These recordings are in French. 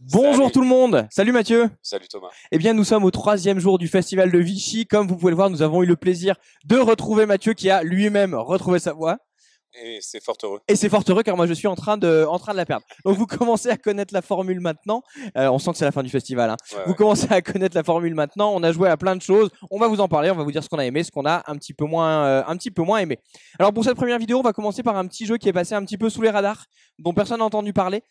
Bonjour Salut. tout le monde, salut Mathieu. Salut Thomas. Eh bien, nous sommes au troisième jour du festival de Vichy. Comme vous pouvez le voir, nous avons eu le plaisir de retrouver Mathieu qui a lui-même retrouvé sa voix. Et c'est fort heureux. Et c'est fort heureux car moi je suis en train de, en train de la perdre. Donc vous commencez à connaître la formule maintenant. Euh, on sent que c'est la fin du festival. hein. Ouais, Vous ouais. commencez à connaître la formule maintenant. On a joué à plein de choses. On va vous en parler. On va vous dire ce qu'on a aimé, ce qu'on a un petit peu moins, euh, un petit peu moins aimé. Alors pour cette première vidéo, on va commencer par un petit jeu qui est passé un petit peu sous les radars, dont personne n'a entendu parler.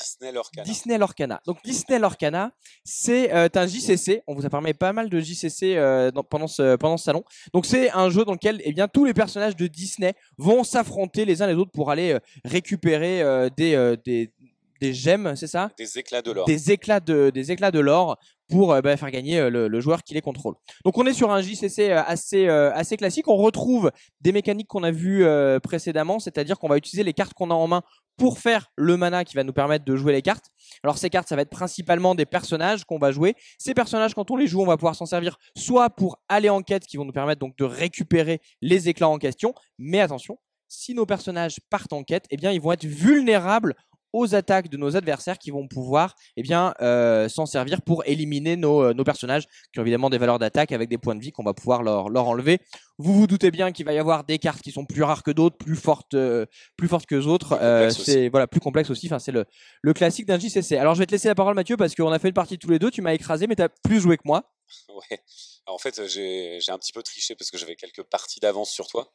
Disney Lorcana. Disney Lorcana. Donc Disney Lorcana, c'est euh, un JCC. On vous a parlé pas mal de JCC euh, dans- pendant ce pendant ce salon. Donc c'est un jeu dans lequel eh bien tous les personnages de Disney vont s'affronter les uns les autres pour aller euh, récupérer des, des des gemmes, c'est ça? Des éclats de l'or. des éclats de des éclats de l'or pour euh, bah, faire gagner euh, le, joueur qui les contrôle. Donc on est sur un JCC euh, assez classique. On retrouve des mécaniques qu'on a vues précédemment, c'est-à-dire qu'on va utiliser les cartes qu'on a en main pour faire le mana qui va nous permettre de jouer les cartes. Alors ces cartes, ça va être principalement des personnages qu'on va jouer. Ces personnages, quand on les joue, on va pouvoir s'en servir soit pour aller en quête, qui vont nous permettre donc de récupérer les éclats en question. Mais attention, si nos personnages partent en quête, eh bien ils vont être vulnérables aux attaques de nos adversaires qui vont pouvoir eh bien euh, s'en servir pour éliminer nos, euh, nos personnages qui ont évidemment des valeurs d'attaque avec des points de vie qu'on va pouvoir leur, leur enlever. Vous vous doutez bien qu'il va y avoir des cartes qui sont plus rares que d'autres, plus fortes, euh, plus fortes que d'autres. Euh, c'est voilà plus complexe aussi. Enfin c'est le, le classique d'un JCC. Alors je vais te laisser la parole Mathieu parce qu'on a fait une partie tous les deux. Tu m'as écrasé mais tu as plus joué que moi. Ouais. Alors, en fait, j'ai un petit peu triché parce que j'avais quelques parties d'avance sur toi.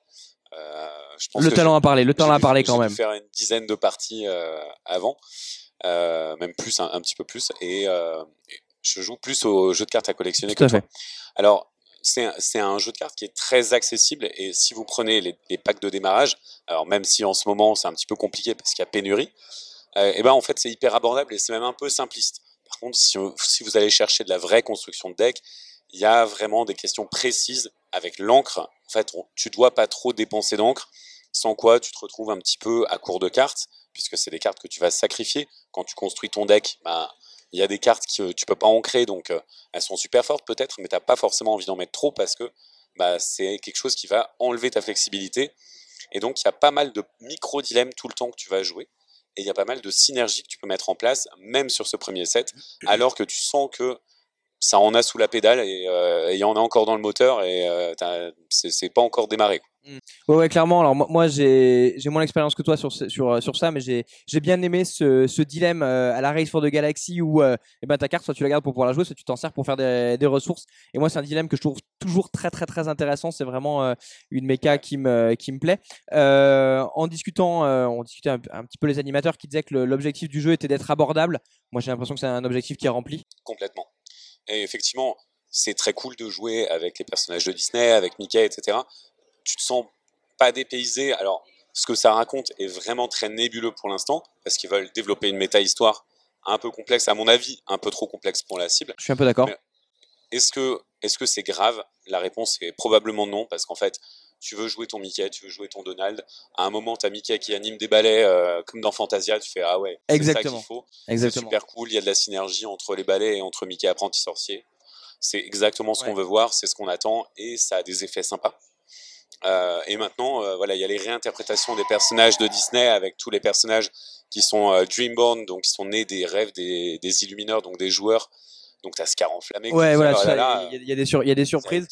Euh, je pense Le talent à parler. Le talent à parler quand même. faire une dizaine de parties euh, avant, euh, même plus, un, un petit peu plus. Et je joue plus au jeu de cartes à collectionner Tout que à toi. Alors, c'est un, jeu de cartes qui est très accessible et si vous prenez les, les packs de démarrage, alors même si en ce moment c'est un petit peu compliqué parce qu'il y a pénurie, et ben en fait c'est hyper abordable et c'est même un peu simpliste. Contre, si, vous- si vous allez chercher de la vraie construction de deck, il y a vraiment des questions précises avec l'encre. En fait, on- tu dois pas trop dépenser d'encre, sans quoi tu te retrouves un petit peu à court de cartes, puisque c'est des cartes que tu vas sacrifier quand tu construis ton deck. bah, il y a des cartes que tu peux pas ancrer, donc euh, elles sont super fortes peut-être, mais t'as pas forcément envie d'en mettre trop parce que bah, c'est quelque chose qui va enlever ta flexibilité. Et donc il y a pas mal de micro-dilemmes tout le temps que tu vas jouer. Et il y a pas mal de synergies que tu peux mettre en place, même sur ce premier set, alors que tu sens que ça en a sous la pédale et euh, et il y en a encore dans le moteur et euh, c'est pas encore démarré. quoi. Ouais, ouais, clairement. Alors moi, moi, j'ai moins d'expérience que toi sur sur sur ça, mais j'ai j'ai bien aimé ce, ce dilemme euh, à la Race for the Galaxy où euh, eh ben ta carte soit tu la gardes pour pouvoir la jouer, soit tu t'en sers pour faire des, des ressources. Et moi, c'est un dilemme que je trouve toujours très très très intéressant. C'est vraiment euh, une méca qui me qui me plaît. En discutant, on discutait un, un petit peu les animateurs qui disaient que l'objectif du jeu était d'être abordable. Moi, j'ai l'impression que c'est un objectif qui est rempli. complètement. Et effectivement, c'est très cool de jouer avec les personnages de Disney, avec Mickey, etc. Tu te sens pas dépaysé. Alors, ce que ça raconte est vraiment très nébuleux pour l'instant, parce qu'ils veulent développer une méta-histoire un peu complexe, à mon avis, un peu trop complexe pour la cible. Je suis un peu d'accord. Est-ce que est-ce que c'est grave? La réponse est probablement non, parce qu'en fait, tu veux jouer ton Mickey, tu veux jouer ton Donald. À un moment, tu as Mickey qui anime des ballets euh, comme dans Fantasia, tu fais ah ouais, c'est ça Exactement. qu'il faut. C'est super cool, il y a de la synergie entre les ballets et entre Mickey apprenti sorcier. C'est exactement ce Ouais. qu'on veut voir, c'est ce qu'on attend et ça a des effets sympas. Euh, et maintenant, euh, voilà, il y a les réinterprétations des personnages de Disney avec tous les personnages qui sont Dreamborn, donc qui sont nés des rêves des, des Illumineurs, donc des joueurs. Donc tu as Scar enflammé. Ouais, voilà. Il y, a- il y a des sur- il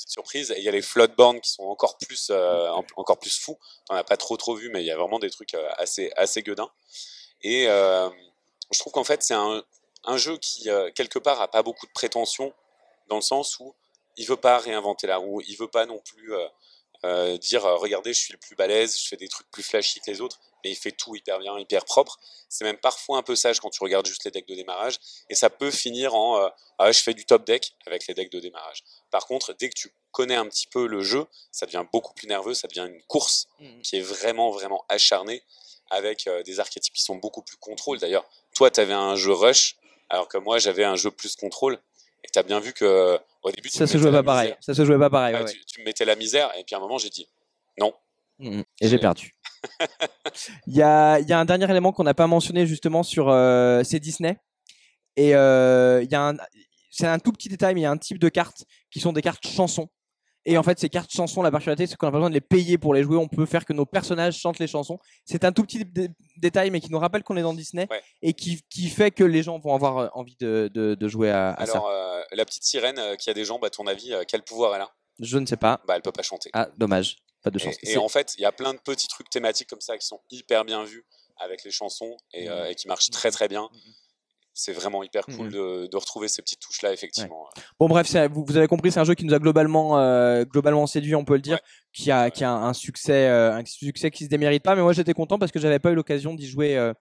surprises. Et il y a les Floodborn qui sont encore plus, euh, en- encore plus fous. On n'a pas trop trop vu, mais il y a vraiment des trucs euh, assez, assez gueudins. Et euh, je trouve qu'en fait, c'est un, un jeu qui, euh, quelque part, a pas beaucoup de prétention, dans le sens où il veut pas réinventer la roue, il veut pas non plus euh, dire euh, regardez, je suis le plus balèze, je fais des trucs plus flashy que les autres, mais il fait tout hyper bien, hyper propre. C'est même parfois un peu sage quand tu regardes juste les decks de démarrage, et ça peut finir en euh, ah, je fais du top deck avec les decks de démarrage. Par contre, dès que tu connais un petit peu le jeu, ça devient beaucoup plus nerveux, ça devient une course Mhm. qui est vraiment, vraiment acharnée avec euh, des archétypes qui sont beaucoup plus contrôle. D'ailleurs, toi, tu avais un jeu rush, alors que moi, j'avais un jeu plus contrôle. Et tu as bien vu que au début, tu Ça se jouait pas pareil. Ça se jouait pas pareil. Ouais, ouais, ouais. Tu, tu me mettais la misère, et puis à un moment, j'ai dit non. Mhm. Et j'ai perdu. Il y a, il y a un dernier élément qu'on n'a pas mentionné justement sur euh, c'est Disney. Et euh, il y a un, c'est un tout petit détail, mais il y a un type de cartes qui sont des cartes chansons. Et en fait, ces cartes chansons, la particularité, c'est qu'on n'a pas besoin de les payer pour les jouer. On peut faire que nos personnages chantent les chansons. C'est un tout petit détail, mais qui nous rappelle qu'on est dans Disney et qui, qui, fait que les gens vont avoir euh, envie de, de, jouer à, à Alors, euh, la petite sirène qui a des jambes, à ton avis, quel pouvoir elle a? Je ne sais pas. Bah, elle peut pas chanter. Ah, dommage. Pas de chance. Et, en fait, il y a plein de petits trucs thématiques comme ça qui sont hyper bien vus avec les chansons et, mmh. et qui marchent très très bien. C'est vraiment hyper cool mmh de, retrouver ces petites touches là effectivement. Bon bref, vous, avez compris, c'est un jeu qui nous a globalement euh, globalement séduit, on peut le dire, qui a qui a un succès euh, un succès qui se démérite pas, mais moi j'étais content parce que j'avais pas eu l'occasion d'y jouer euh,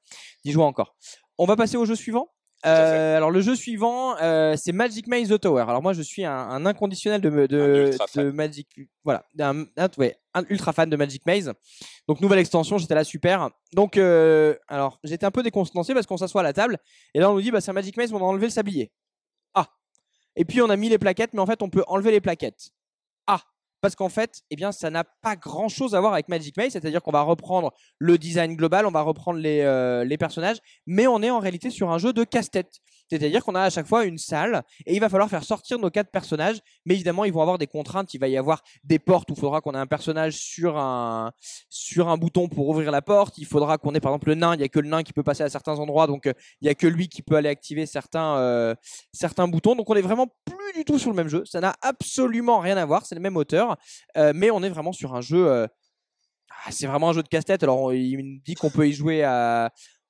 d'y jouer encore. On va passer au jeu suivant. Euh, alors le jeu suivant, euh, c'est Magic Maze The Tower. Alors moi je suis un, inconditionnel de, de, de Magic, voilà, un, ouais, ultra fan de Magic Maze. Donc nouvelle extension, j'étais là super. Donc euh, alors j'étais un peu décontenancé parce qu'on s'assoit à la table et là on nous dit bah c'est Magic Maze, on a enlevé le sablier. Ah. Et puis on a mis les plaquettes, mais en fait on peut enlever les plaquettes. Ah parce qu'en fait, eh bien, ça n'a pas grand-chose à voir avec Magic Maze, c'est-à-dire qu'on va reprendre le design global, on va reprendre les, euh, les personnages, mais on est en réalité sur un jeu de casse-tête. C'est-à-dire qu'on a à chaque fois une salle et il va falloir faire sortir nos quatre personnages. Mais évidemment, ils vont avoir des contraintes. Il va y avoir des portes où il faudra qu'on ait un personnage sur un, sur un bouton pour ouvrir la porte. Il faudra qu'on ait par exemple le nain. Il n'y a que le nain qui peut passer à certains endroits. Donc euh, il n'y a que lui qui peut aller activer certains, euh, certains boutons. Donc on est vraiment plus du tout sur le même jeu. Ça n'a absolument rien à voir. C'est le même auteur. Euh, mais on est vraiment sur un jeu. Ah, c'est vraiment un jeu de casse-tête. Alors il me dit qu'on peut y jouer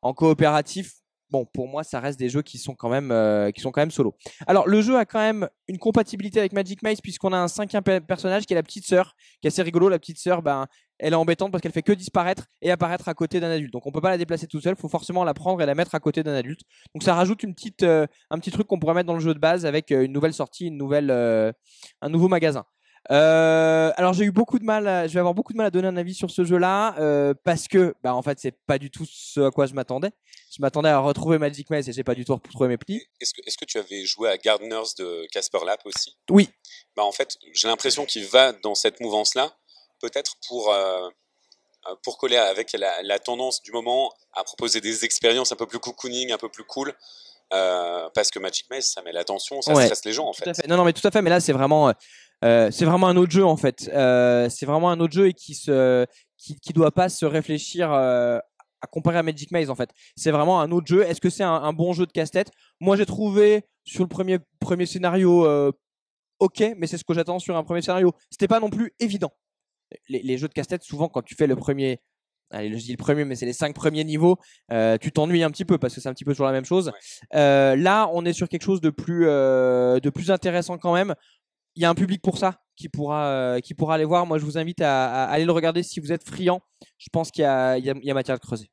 en coopératif bon, pour moi, ça reste des jeux qui sont quand même, euh, qui sont quand même solo. Alors, le jeu a quand même une compatibilité avec Magic Maze puisqu'on a un cinquième personnage qui est la petite sœur, qui est assez rigolo. La petite sœur, ben, elle est embêtante parce qu'elle fait que disparaître et apparaître à côté d'un adulte. Donc, on peut pas la déplacer tout seul. Il faut forcément la prendre et la mettre à côté d'un adulte. Donc, ça rajoute euh, un petit truc qu'on pourrait mettre dans le jeu de base avec euh, une nouvelle sortie, une nouvelle, un nouveau magasin. Euh, alors j'ai eu beaucoup de mal, je vais avoir beaucoup de mal à donner un avis sur ce jeu-là euh, parce que, bah en fait, c'est pas du tout ce à quoi je m'attendais. Je m'attendais à retrouver Magic Maze et j'ai pas du tout retrouvé mes plis. Est-ce que, est-ce que tu avais joué à Gardeners de Casper Lap aussi? Oui. Bah en fait, j'ai l'impression qu'il va dans cette mouvance-là, peut-être pour euh, pour coller avec la, la, tendance du moment à proposer des expériences un peu plus cocooning, un peu plus cool. parce que Magic Maze, ça met l'attention, ça stresse les gens en fait. Non, non, mais tout à fait. Mais là, c'est vraiment, euh, c'est vraiment un autre jeu en fait. Euh, c'est vraiment un autre jeu et qui se, qui, qui doit pas se réfléchir euh, à comparer à Magic Maze en fait. C'est vraiment un autre jeu. Est-ce que c'est un, bon jeu de casse-tête? Moi j'ai trouvé sur le premier premier scénario ok, mais c'est ce que j'attends sur un premier scénario. C'était pas non plus évident. Les, les jeux de casse-tête souvent quand tu fais le premier allez, je dis le premier, mais c'est les cinq premiers niveaux, tu t'ennuies un petit peu parce que c'est un petit peu toujours la même chose. Là, on est sur quelque chose de plus, de plus intéressant quand même il y a un public pour ça qui pourra, euh, qui pourra aller voir. Moi, je vous invite à, aller le regarder si vous êtes friand. Je pense qu'il y, y, a matière de creuser.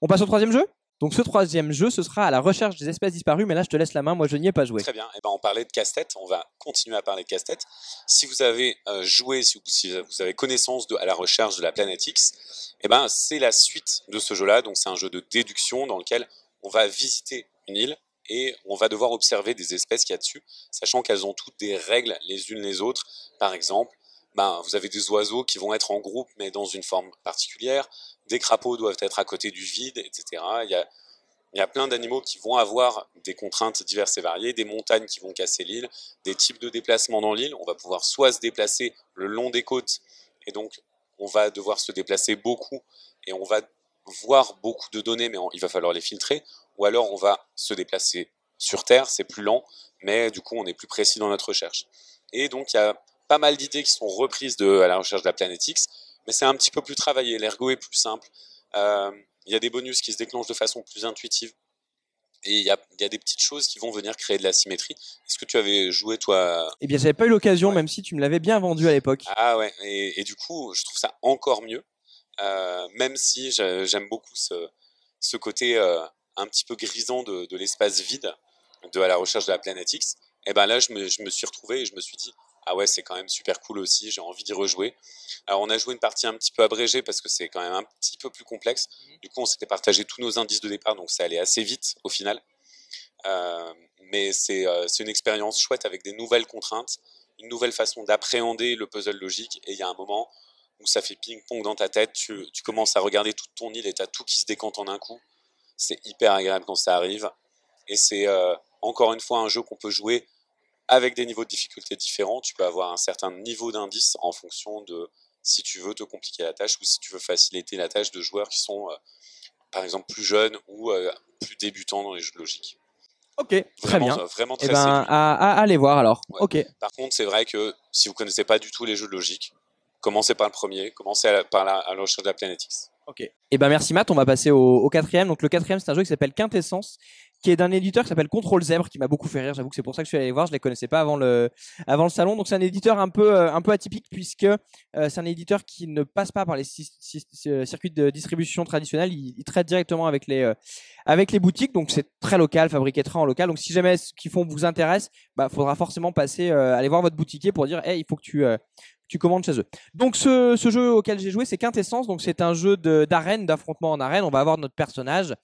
On passe au troisième jeu? Donc ce troisième jeu, ce sera à la recherche des espèces disparues, mais là je te laisse la main, moi je n'y ai pas joué. Très bien, eh ben, on parlait de casse-tête, on va continuer à parler de casse-tête. Si vous avez euh, joué, si vous, avez connaissance de à la recherche de la planète X, eh ben, c'est la suite de ce jeu-là, donc c'est un jeu de déduction dans lequel on va visiter une île, et on va devoir observer des espèces qu'il y a dessus, sachant qu'elles ont toutes des règles les unes les autres. Par exemple, ben, vous avez des oiseaux qui vont être en groupe mais dans une forme particulière, des crapauds doivent être à côté du vide, etc. Il y a, il y a plein d'animaux qui vont avoir des contraintes diverses et variées, des montagnes qui vont casser l'île, des types de déplacements dans l'île. On va pouvoir soit se déplacer le long des côtes, et donc on va devoir se déplacer beaucoup, et on va voir beaucoup de données, mais il va falloir les filtrer, ou alors on va se déplacer sur Terre, c'est plus lent, mais du coup on est plus précis dans notre recherche. Et donc il y a pas mal d'idées qui sont reprises de, à la recherche de la planète X, mais c'est un petit peu plus travaillé, l'ergo est plus simple, euh, il y a des bonus qui se déclenchent de façon plus intuitive, et il y, a, des petites choses qui vont venir créer de la symétrie. Est-ce que tu avais joué toi Eh bien, j'avais pas eu l'occasion, même si tu me l'avais bien vendu à l'époque. Ah ouais, et, du coup, je trouve ça encore mieux, euh, même si j'aime beaucoup ce, ce côté euh, un petit peu grisant de, l'espace vide de à la recherche de la planète X, et ben là je me, suis retrouvé et je me suis dit ah ouais c'est quand même super cool aussi, j'ai envie d'y rejouer. Alors on a joué une partie un petit peu abrégée parce que c'est quand même un petit peu plus complexe. Mhm. Du coup on s'était partagé tous nos indices de départ donc ça allait assez vite au final. Euh, mais euh, c'est une expérience chouette avec des nouvelles contraintes, une nouvelle façon d'appréhender le puzzle logique et il y a un moment où ça fait ping-pong dans ta tête, tu, tu, commences à regarder toute ton île et tu as tout qui se décante en un coup. C'est hyper agréable quand ça arrive. Et c'est euh, encore une fois un jeu qu'on peut jouer avec des niveaux de difficulté différents. Tu peux avoir un certain niveau d'indice en fonction de si tu veux te compliquer la tâche ou si tu veux faciliter la tâche de joueurs qui sont, par exemple, plus jeunes ou plus débutants dans les jeux de logique. Ok, très bien. Vraiment Eh très ben, séduisant. à, aller voir alors. Ouais. Ok. Par contre, c'est vrai que si vous connaissez pas du tout les jeux de logique, commencez par le premier, commencez à la- par la, à de la Planet X. Ok. Eh ben merci Matt, on va passer au, quatrième. Donc le quatrième, c'est un jeu qui s'appelle Quintessence, qui est d'un éditeur qui s'appelle Control Zèbre, qui m'a beaucoup fait rire. J'avoue que c'est pour ça que je suis allé voir. Je les connaissais pas avant le avant le salon. Donc c'est un éditeur un peu euh, un peu atypique puisque euh, c'est un éditeur qui ne passe pas par les euh, circuits de distribution traditionnels. Il, traite directement avec les avec les boutiques. Donc c'est très local, fabriqué très en local. Donc si jamais ce qu'ils font vous intéresse, bah faudra forcément passer aller voir votre boutiquier pour dire, hey, il faut que tu tu commandes chez eux. Donc ce, jeu auquel j'ai joué, c'est Quintessence. Donc c'est un jeu d'arène, d'affrontement en arène. On va avoir notre personnage.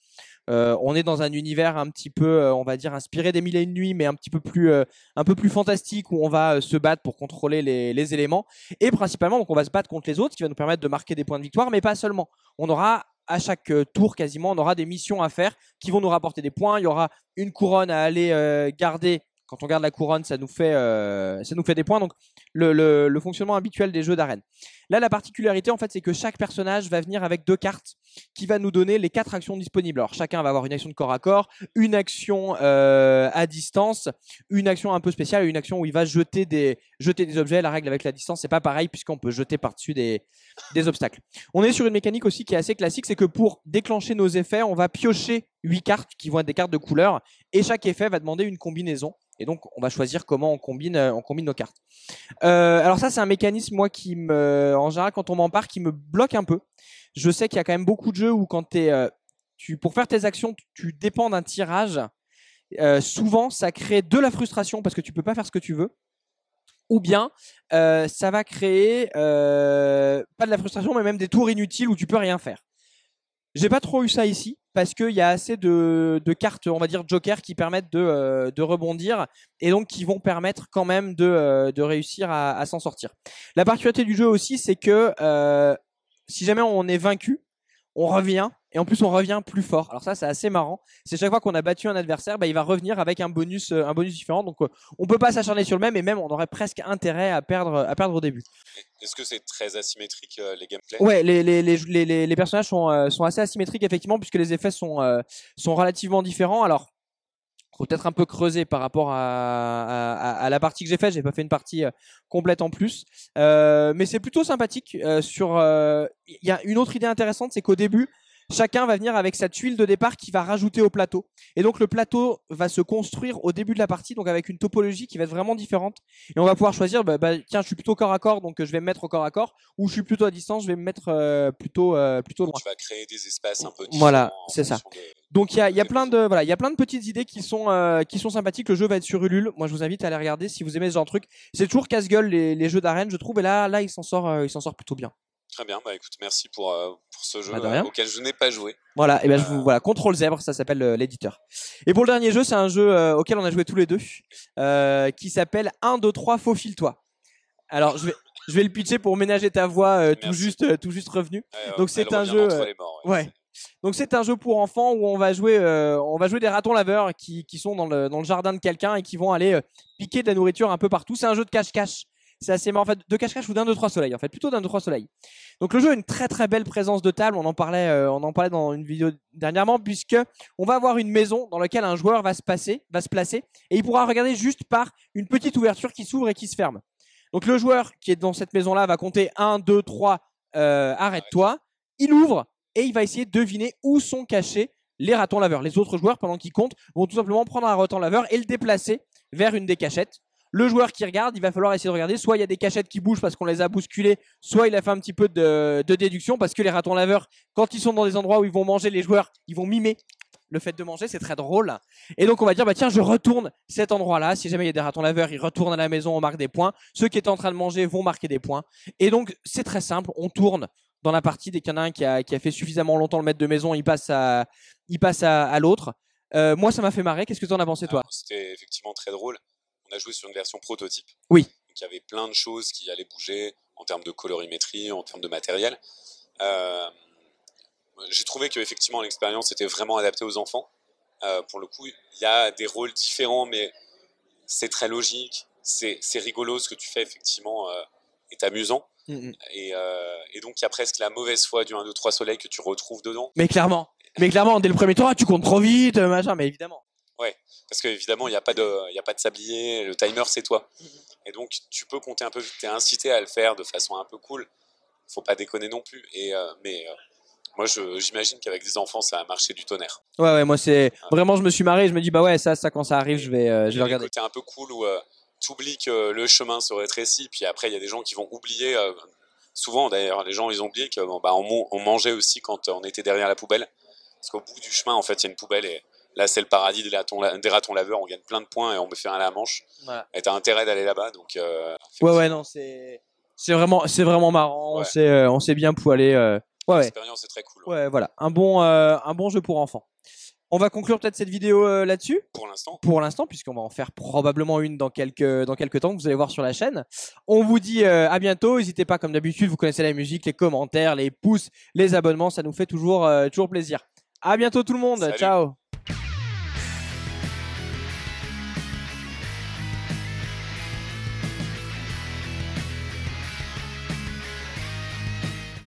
Euh, on est dans un univers un petit peu, euh, on va dire, inspiré des Mille et une nuits, mais un petit peu plus, euh, un peu plus fantastique où on va se battre pour contrôler les, éléments. Et principalement, donc on va se battre contre les autres, ce qui va nous permettre de marquer des points de victoire, mais pas seulement. On aura à chaque tour quasiment, on aura des missions à faire qui vont nous rapporter des points. Il y aura une couronne à aller garder. Quand on garde la couronne, ça nous fait, euh, ça nous fait des points. Donc le, le- le fonctionnement habituel des jeux d'arène. Là, la particularité, en fait, c'est que chaque personnage va venir avec deux cartes qui va nous donner les quatre actions disponibles. Alors, chacun va avoir une action de corps à corps, une action euh, à distance, une action un peu spéciale et une action où il va jeter des, jeter des objets. La règle avec la distance, c'est pas pareil puisqu'on peut jeter par-dessus des, obstacles. On est sur une mécanique aussi qui est assez classique, c'est que pour déclencher nos effets, on va piocher huit cartes qui vont être des cartes de couleur et chaque effet va demander une combinaison. Et donc, on va choisir comment on combine, euh, nos cartes. Euh, alors ça, c'est un mécanisme, moi, qui me, en général, quand on m'en parle, qui me bloque un peu. Je sais qu'il y a quand même beaucoup de jeux où quand euh, tu, pour faire tes actions, tu- dépends d'un tirage. Euh, souvent, ça crée de la frustration parce que tu peux pas faire ce que tu veux. Ou bien, euh, ça va créer euh, pas de la frustration, mais même des tours inutiles où tu peux rien faire. J'ai pas trop eu ça ici parce qu'il y a assez de, cartes, on va dire joker, qui permettent de, euh, de rebondir et donc qui vont permettre quand même de, euh, réussir à, à s'en sortir. La particularité du jeu aussi, c'est que euh, si jamais on est vaincu, on revient et en plus on revient plus fort. Alors ça, c'est assez marrant. C'est chaque fois qu'on a battu un adversaire, bah, il va revenir avec un bonus, euh, un bonus différent. Donc euh, on peut pas s'acharner sur le même et même on aurait presque intérêt à perdre, à perdre au début. Est-ce que c'est très asymétrique euh, les gameplays? Ouais, les, les, les, les, personnages sont, euh, sont assez asymétriques effectivement puisque les effets sont, sont relativement différents. Alors, faut peut-être un peu creuser par rapport à, à, à- à la partie que j'ai faite. J'ai pas fait une partie euh, complète en plus, Euh, mais c'est plutôt sympathique. euh, sur, il y a une autre idée intéressante, c'est qu'au début, chacun va venir avec sa tuile de départ qui va rajouter au plateau. Et donc le plateau va se construire au début de la partie, donc avec une topologie qui va être vraiment différente. Et on va pouvoir choisir, bah, bah, tiens, je suis plutôt corps à corps, donc euh, je vais me mettre au corps à corps, ou je suis plutôt à distance, je vais me mettre euh, plutôt euh, plutôt loin. Tu vas créer des espaces un peu différents. Voilà, c'est ça. de- Donc il y a, y a plein de voilà, il y a plein de petites idées qui sont euh, qui sont sympathiques. Le jeu va être sur Ulule. Moi, je vous invite à aller regarder si vous aimez ce genre de truc. C'est toujours casse-gueule les, les jeux d'arène, je trouve. Et là, là, il s'en sort, il s'en sort plutôt bien. Très bien, bah écoute, merci pour, euh, pour ce jeu Bah, euh, auquel je n'ai pas joué. Voilà. Et ben je Euh. vous voilà, Contrôle Zèbre, ça s'appelle euh, l'éditeur. Et pour le dernier jeu, c'est un jeu euh, auquel on a joué tous les deux, euh, qui s'appelle 1, 2, 3, Faufile-toi. Alors je vais je vais le pitcher pour ménager ta voix euh, tout juste euh, tout juste revenu. Ouais, Donc euh, c'est un jeu, euh, morts, ouais. Donc c'est un jeu pour enfants où on va jouer, euh, on va jouer des ratons laveurs qui, qui sont dans le, dans le jardin de quelqu'un et qui vont aller euh, piquer de la nourriture un peu partout. C'est un jeu de cache-cache. C'est assez marrant. En fait, de cache-cache ou d'un, deux, trois soleils. En fait, plutôt d'un, deux, trois soleils. Donc le jeu a une très très belle présence de table. On en parlait, euh, on en parlait dans une vidéo dernièrement puisque on va avoir une maison dans laquelle un joueur va se passer, va se placer et il pourra regarder juste par une petite ouverture qui s'ouvre et qui se ferme. Donc le joueur qui est dans cette maison-là va compter 1, 2, 3, euh, arrête-toi. Il ouvre et il va essayer de deviner où sont cachés les ratons laveurs. Les autres joueurs, pendant qu'ils comptent, vont tout simplement prendre un raton laveur et le déplacer vers une des cachettes. Le joueur qui regarde, il va falloir essayer de regarder. Soit il y a des cachettes qui bougent parce qu'on les a bousculées, soit il a fait un petit peu de, déduction parce que les ratons laveurs, quand ils sont dans des endroits où ils vont manger les joueurs, ils vont mimer le fait de manger, c'est très drôle. Et donc on va dire, bah tiens, je retourne cet endroit-là. Si jamais il y a des ratons laveurs, ils retournent à la maison, on marque des points. Ceux qui étaient en train de manger vont marquer des points. Et donc c'est très simple, on tourne dans la partie dès qu'il y en a un qui a, fait suffisamment longtemps le maître de maison, il passe à, l'autre. Euh, moi, ça m'a fait marrer. Qu'est-ce que tu en as pensé, toi? Alors, C'était effectivement très drôle. On a joué sur une version prototype. Oui. Donc, il y avait plein de choses qui allaient bouger en termes de colorimétrie, en termes de matériel. Euh, J'ai trouvé que effectivement l'expérience était vraiment adaptée aux enfants. Euh, pour le coup, il y a des rôles différents, mais c'est très logique, c'est rigolo ce que tu fais effectivement euh, est amusant. Mm, mm. Et, euh, et donc il y a presque la mauvaise foi du 1, 2, 3 soleil que tu retrouves dedans. Mais clairement. Mais clairement, dès le premier tour, ah, tu comptes trop vite, machin, mais évidemment. Parce qu'évidemment, il n'y a, pas de- y a pas de sablier, le timer c'est toi. Et donc tu peux compter un peu vite, tu es incité à le faire de façon un peu cool. Faut pas déconner non plus. Et, euh, mais euh, moi j'imagine qu'avec des enfants ça a marché du tonnerre. Ouais, ouais, moi, c'est. Vraiment, je me suis marré, je me dis, bah ouais, ça, ça, quand ça arrive, je vais, euh, je vais regarder. côtés un peu cool où tu oublies que le chemin se rétrécit, puis après il y a des gens qui vont oublier. euh, souvent d'ailleurs, les gens ils ont oublié qu'on bah, on, mon- on mangeait aussi quand euh, on était derrière la poubelle. Parce qu'au bout du chemin, en fait, il y a une poubelle et là c'est le paradis des ratons, des ratons laveurs. On gagne plein de points et on me fait un à la manche. Voilà. Et t'as intérêt d'aller là-bas. Donc, euh, Ouais, ouais, non, c'est. C'est vraiment, c'est vraiment marrant. On Ouais. s'est, euh, on s'est bien poilé. euh, Ouais, ouais. l'expérience est très cool. ouais. Ouais, voilà. Un bon, euh, un bon jeu pour enfants. On va conclure peut-être cette vidéo euh, là-dessus? Pour l'instant, pour l'instant, puisqu'on va en faire probablement une dans quelques, dans quelques temps, que vous allez voir sur la chaîne. On vous dit euh, à bientôt. N'hésitez pas, comme d'habitude, vous connaissez la musique, les commentaires, les pouces, les abonnements, ça nous fait toujours, euh, toujours plaisir. À bientôt tout le monde. Salut. Ciao.